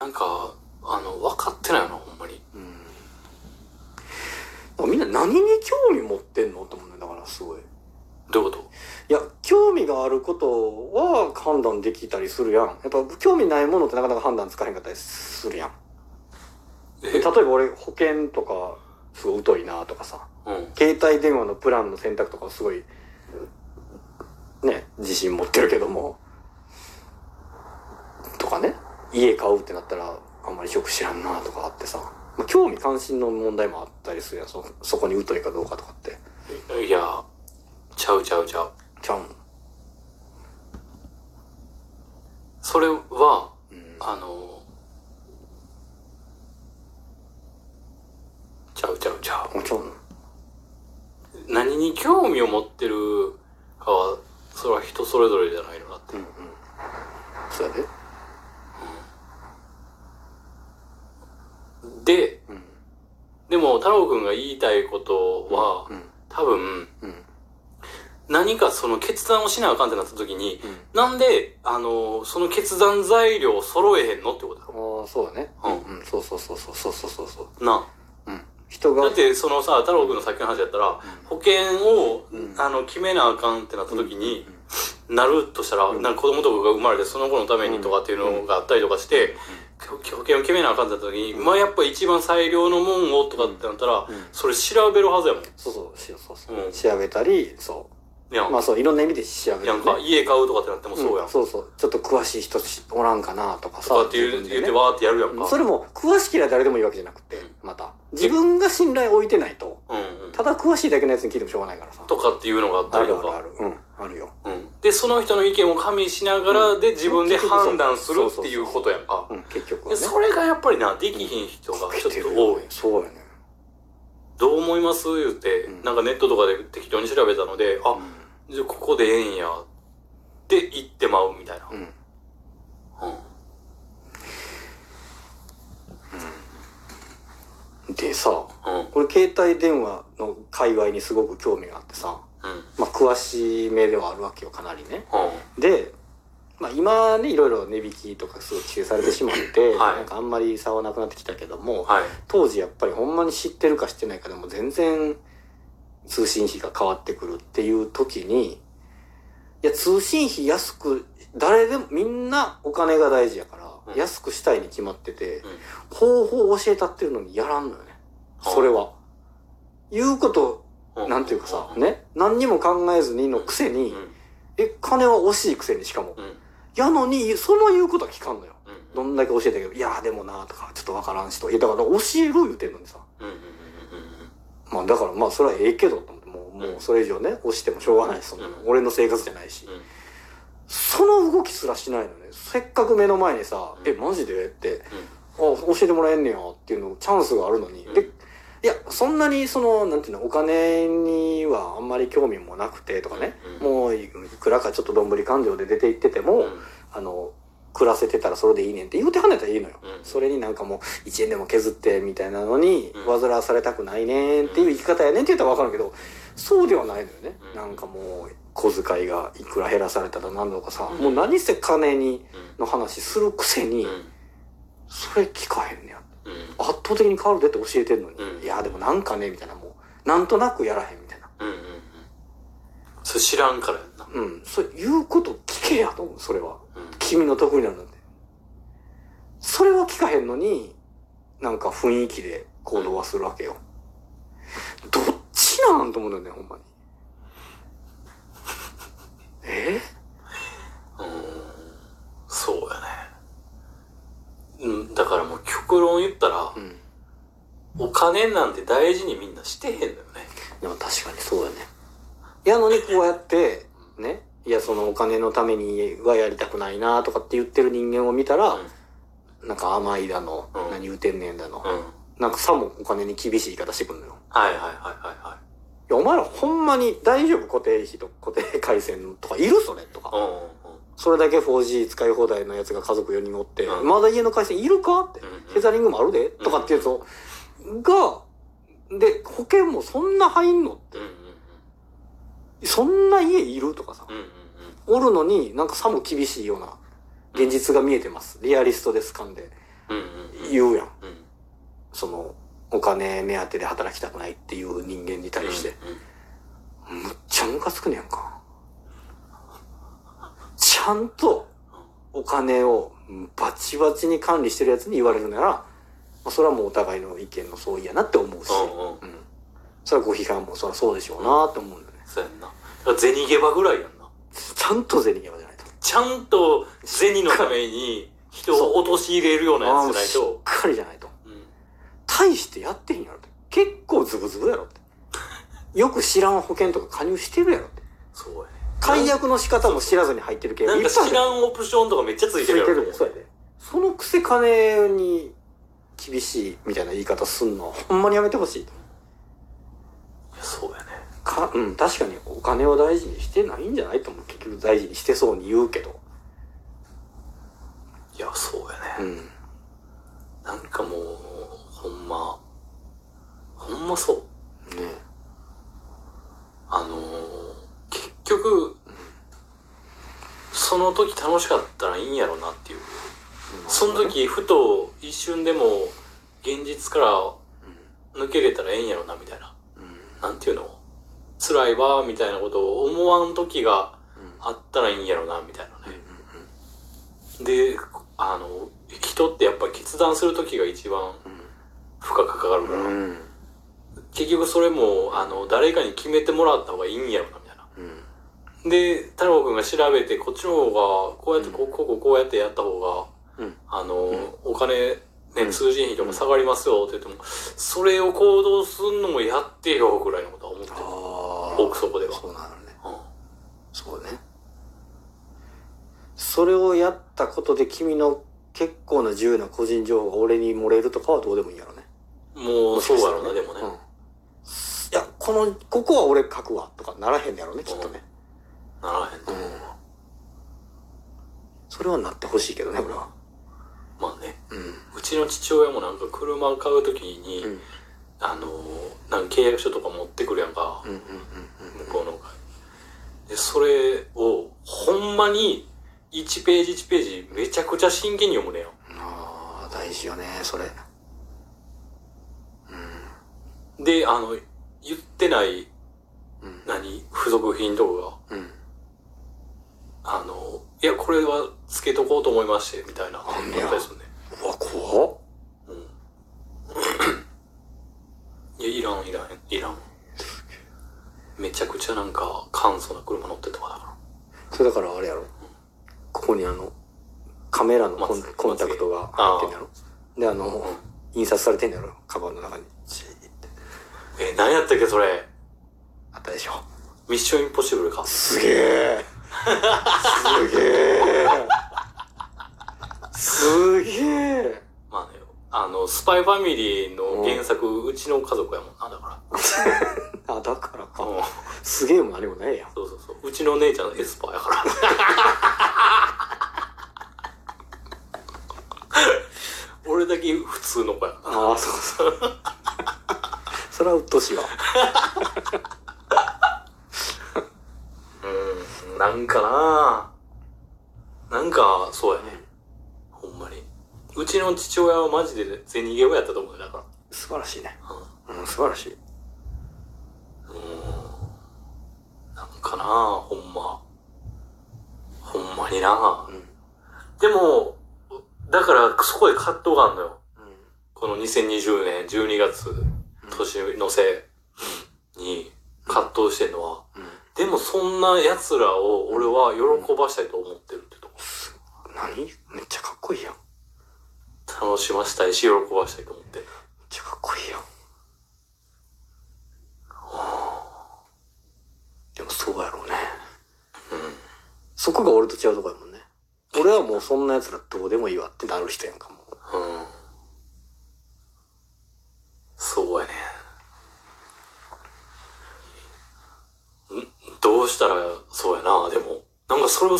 なんか、あの、分かってないよな、ほんまに。うん。だからみんな何に興味持ってんのと思うね。だからすごい。どういうこいや、興味があることは判断できたりするやん。やっぱ興味ないものってなかなか判断つかへんかったりするやん。例えば俺保険とかすごい疎いなとかさ。うん。携帯電話のプランの選択とかすごい、ね、自信持ってるけども、とかね、家買うってなったら、あんまりよく知らんなとかあってさ、まあ、興味関心の問題もあったりするやん、そ、そこに疎いかどうかとかって。いや、ちゃうちゃうちゃう。ちゃうん。それは、うん。あの、ちゃうちゃうちゃう。もちろん。何に興味を持ってるかは、それは人それぞれじゃないのなって。うんうん。そうやで。で、うん、でも太郎くんが言いたいことは、うん、多分、何かその決断をしなあかんってなった時に、なんで、あの、その決断材料を揃えへんのってことだ？ろ。ああ、そうだね。うん。そうそうそうそうそうそうそう。なあ。うん。人が。だって、そのさ、太郎くんのさっきの話やったら、保険を、あの、決めなあかんってなった時に、なるとしたら、なんか子供とかが生まれてその子のためにとかっていうのがあったりとかして、保険を決めなあかんってなった時に、まあやっぱ一番最良のもんをとかってなったら、うんそれ調べるはずやもん。そうそう、そうそうそう、うん調べたり、そう。まあそう、いろんな意味で調べる、ね。やんか、家買うとかってなってもそうやん。んそうそう。ちょっと詳しい人おらんかなとかさ。とかって言う、ね言ってわーってやるやんか。それも、詳しければ誰でもいいわけじゃなくて、また。自分が信頼を置いてないと、うんうん。ただ詳しいだけのやつに聞いてもしょうがないからさ。とかっていうのがあったありとか。るあるある。うん、あるよ。うん。で、その人の意見を加味しながらで自分で判断するっていうことやんか。うん、結局はね。でそれがやっぱりな、できひん人がちょっと多い。そうやね。どう思います？言って、うんなんかネットとかで適当に調べたので、あ、じゃあここでええんや、って言ってまうみたいな。うん。うん。うん。でさ、うん。これ携帯電話の界隈にすごく興味があってさ、うん。まあ詳しめではあるわけよ、かなりね。うん。で、まあ今ね、いろいろ値引きとかすごい規制されてしまって、はいなんかあんまり差はなくなってきたけども、はい。当時やっぱりほんまに知ってるか知ってないかでも全然通信費が変わってくるっていう時に、いや、通信費安く、誰でも、みんなお金が大事やから、うん安くしたいに決まってて、うん。方法を教えたってるのにやらんのよね。それは。言うこと、うんなんていうかさ、うん。ね、何にも考えずにのくせに、うん。え、金は惜しいくせにしかも。うん。やのに、その言うことは聞かんのよ。うん。どんだけ教えたけど、いや、でもな、とか、ちょっとわからんしと。いや、だから教える言うてんのにさ。まあ、だからまあ、それはええけど、と思って、もう、もうそれ以上ね、押してもしょうがないし、そんなのうん俺の生活じゃないし。うん。その動きすらしないのね。せっかく目の前にさ、うんえ、マジで？って、あ、教えてもらえんねや、っていうの、チャンスがあるのに。うんで、いや、そんなに、その、なんていうの、お金にはあんまり興味もなくて、とかね。うんもう、いくらかちょっとどんぶり勘定で出て行ってても、うん。あの、暮らせてたらそれでいいねんって言うてはねたらいいのよ。うんそれになんかもう1円でも削ってみたいなのに、うん煩わされたくないねんっていう生き方やねんって言ったらわかるけど、そうではないのよね。うんなんかもう、小遣いがいくら減らされたら何とかさ、うんもう何せ金に、うん。の話するくせに、うん。それ聞かへんねや。うん。圧倒的に変わるでって教えてんのに、うんいや、でもなんかね、みたいな、もう、なんとなくやらへんみたいな。うん。うん。それ知らんからやんな。うん、それ言うこと聞けやと思う、それは。うん。君の得意なので。それは聞かへんのに、なんか雰囲気で行動はするわけよ。どっちなんと思うんだよね、ほんまに。えうんそうやね。うん、だからもう極論言ったらう、ん。お金なんて大事にみんなしてへんのよね。でも確かにそうやね。やのにこうやって、ね、いやそのお金のためにはやりたくないなとかって言ってる人間を見たら、なんか甘いだの、うん何言うてんねんだの、うん。うん。なんかさもお金に厳しい言い方してくんのよ。はいはいはいはいはい。いや、お前らほんまに大丈夫？固定費と固定回線とかいるそれ？とか。うんうんそれだけ 4G 使い放題のやつが家族4人おって、うんまだ家の回線いるかって、うんテザリングもあるでとかっていうと、が、で、保険もそんな入んのってそんな家いるとかさ、おるのになんかさも厳しいような現実が見えてます。リアリストですかんで。言うやん。うん。その、お金目当てで働きたくないっていう人間に対して。うんむっちゃムカつくねやんか。ちゃんとお金をバチバチに管理してるやつに言われるなら、まあ、それはもうお互いの意見の相違やなって思うし、うんうんうん。それはご批判もそりゃそうでしょうなって思うんだよね。そうやんな。銭ゲバぐらいやんな。ちゃんと銭ゲバじゃないと。ちゃんと銭のために人を陥れるようなやつじゃないしっと。かりじゃないと。うん。大してやってへんやろって。結構ズブズブやろって。よく知らん保険とか加入してるやろって。そうやね。解約の仕方も知らずに入ってるけど、なんか知らんオプションとかめっちゃついてるやろ。ついてるそうやで。そのくせ金に厳しいみたいな言い方すんのはほんまにやめてほしい。いやそうやね。か、うん、確かにお金を大事にしてないんじゃないと思う。結局大事にしてそうに言うけど。いや、そうやね。うん。なんかもう、ほんま、ほんまそう。ねあのー、結局、その時楽しかったらいいんやろなっていう。その時、ふと一瞬でも現実から抜けれたらええんやろな、みたいな。うん。なんていうの？辛いわ、みたいなことを思わん時があったらいいんやろな、みたいなね。で、あの、人ってやっぱ決断する時が一番負荷がかかるから、うん。結局それも、あの、誰かに決めてもらった方がいいんやろな、みたいな。うん。で、太郎くんが調べて、こっちの方が、こうやって、こう、こうこうやってやった方が、うん。あの、お金、ね、うん通信費とか下がりますよって言っても、それを行動するのもやってよ、ぐらいのことは思ってる。あ奥底では。そうなのね。うんそうね。それをやったことで君の結構な自由な個人情報が俺に漏れるとかはどうでもいいやろね。もう、そうやろな、でもね。うん。いや、この、ここは俺書くわとかならへんやろね、きっとね。ならへんと思う。それはなってほしいけどね、俺は。まあね、うん。うちの父親もなんか車買うときに、うん。あの、なんか契約書とか持ってくるやんか、うんうんうん向こうの会。で、それを、ほんまに、1ページ1ページめちゃくちゃ真剣に読むねよ。うん。ああ、大事よね、それ。で、あの、言ってない、うん。何、付属品とかが、うん。いや、これはつけとこうと思いまして、みたいな。なんでするね。うわ、怖っ。うん。いや、いらん、いらん、いらん。めちゃくちゃなんか、簡素な車乗ってたかそれだからあれやろ。ここにあの、カメラのコンコンタクトが入ってんやろ。で、あの、印刷されてんやろ。カバンの中に。え、何やったっけ、それ。あったでしょ。ミッションインポッシブルか。すげえ。すげえ。すげえ。まあね、あの、スパイファミリーの原作、うちの家族やもんな、だか あ、だからら。か。うん。すげえも何もないやん。そうそうそう。うちの姉ちゃんエスパーやから。俺だけ普通の子や。ああ、そうそう。それはうっとうしいわ。うん、なんかななんか、そうやね。ほんまに。うちの父親はマジで銭ゲームやったと思うね、だから。素晴らしいね。うんうん、素晴らしい。なんかなほんま。ほんまになうん。でも、だからそこで葛藤があるのよ。うん。この2020年12月、年の瀬に葛藤してんのは、そんな奴らを俺は喜ばしたいと思ってるってとこ。何？めっちゃかっこいいやん。めっ楽しませたいし、喜ばしたいと思ってる。ちゃかっこいいやん。でもそうやろうね。そこが俺と違うとこやもんね。俺はもうそんな奴らどうでもいいわってなる人やんかもう。うん。そうやね。んどうしたら、そうやな、でも。なんかそれを